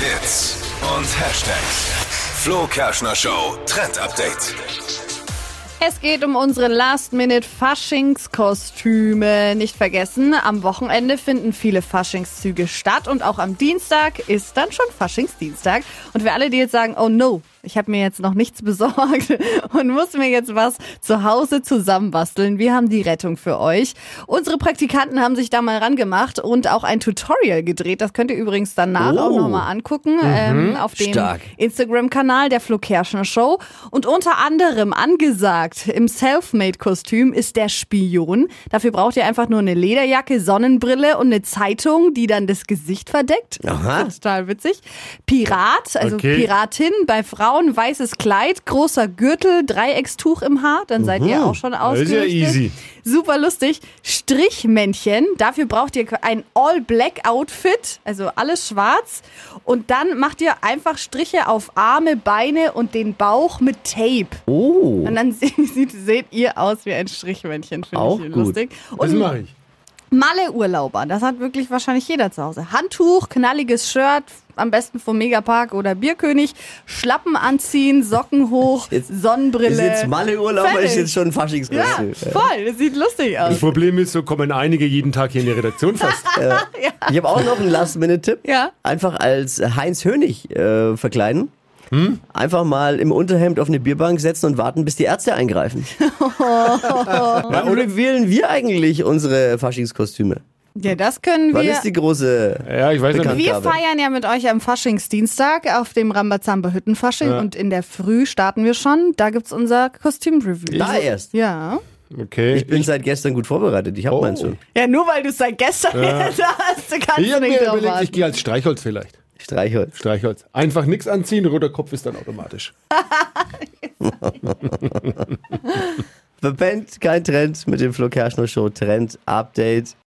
Hits und Hashtags. Flo Kerschner Show Trend Update. Es geht um unsere Last-Minute-Faschingskostüme. Nicht vergessen, am Wochenende finden viele Faschingszüge statt und auch am Dienstag ist dann schon Faschingsdienstag. Und für alle, die jetzt sagen, oh no, ich habe mir jetzt noch nichts besorgt und muss mir jetzt was zu Hause zusammenbasteln. Wir haben die Rettung für euch. Unsere Praktikanten haben sich da mal rangemacht und auch ein Tutorial gedreht. Das könnt ihr übrigens danach Oh. auch nochmal angucken ähm, auf dem. Instagram-Kanal der Flo Kerschner Show. Und unter anderem angesagt im Selfmade-Kostüm ist der Spion. Dafür braucht ihr einfach nur eine Lederjacke, Sonnenbrille und eine Zeitung, die dann das Gesicht verdeckt. Aha. Total witzig. Pirat, also Okay. Piratin bei Frauen, weißes Kleid, großer Gürtel, Dreieckstuch im Haar, dann seid ihr auch schon Mhm. Das ist ja ausgerüstet. easy. Super lustig. Strichmännchen. Dafür braucht ihr ein All-Black-Outfit, also alles schwarz. Und dann macht ihr einfach Striche auf Arme, Beine und den Bauch mit Tape. Oh. Und dann se- sieht, seht ihr aus wie ein Strichmännchen. Finde ich gut. lustig. Das Und mache ich. Malle-Urlauber, das hat wirklich wahrscheinlich jeder zu Hause. Handtuch, knalliges Shirt, am besten vom Megapark oder Bierkönig, Schlappen anziehen, Socken hoch, Jetzt- Sonnenbrille. Ist jetzt Malle-Urlaub oder ist jetzt schon ein ja, Faschingskostüm? voll, das sieht lustig aus. Das Problem ist, so kommen einige jeden Tag hier in die Redaktion fast. Ich habe auch noch einen Last-Minute-Tipp. Ja. Einfach als Heinz Hönig äh, verkleiden. Einfach mal im Unterhemd auf eine Bierbank setzen und warten, bis die Ärzte eingreifen. Wann wählen wir eigentlich unsere Faschingskostüme? Ja, das können Wann wir. ist die große Ja, ich weiß nicht. Wir feiern ja mit euch am Faschingsdienstag auf dem Rambazamba Hüttenfasching und in der Früh starten wir schon. Da gibt's unser Kostümreview. Da erst. Ja. Okay. Ich bin seit gestern gut vorbereitet. Ich habe Oh. meins schon. Ja, nur weil du es seit gestern da hast, kannst ich du nicht mir drauf überlegt, ich gehe als Streichholz vielleicht. Streichholz. Streichholz. Einfach nichts anziehen, roter Kopf ist dann automatisch. Verpennt, kein Trend mit dem Flo Kerschner Show Trend Update.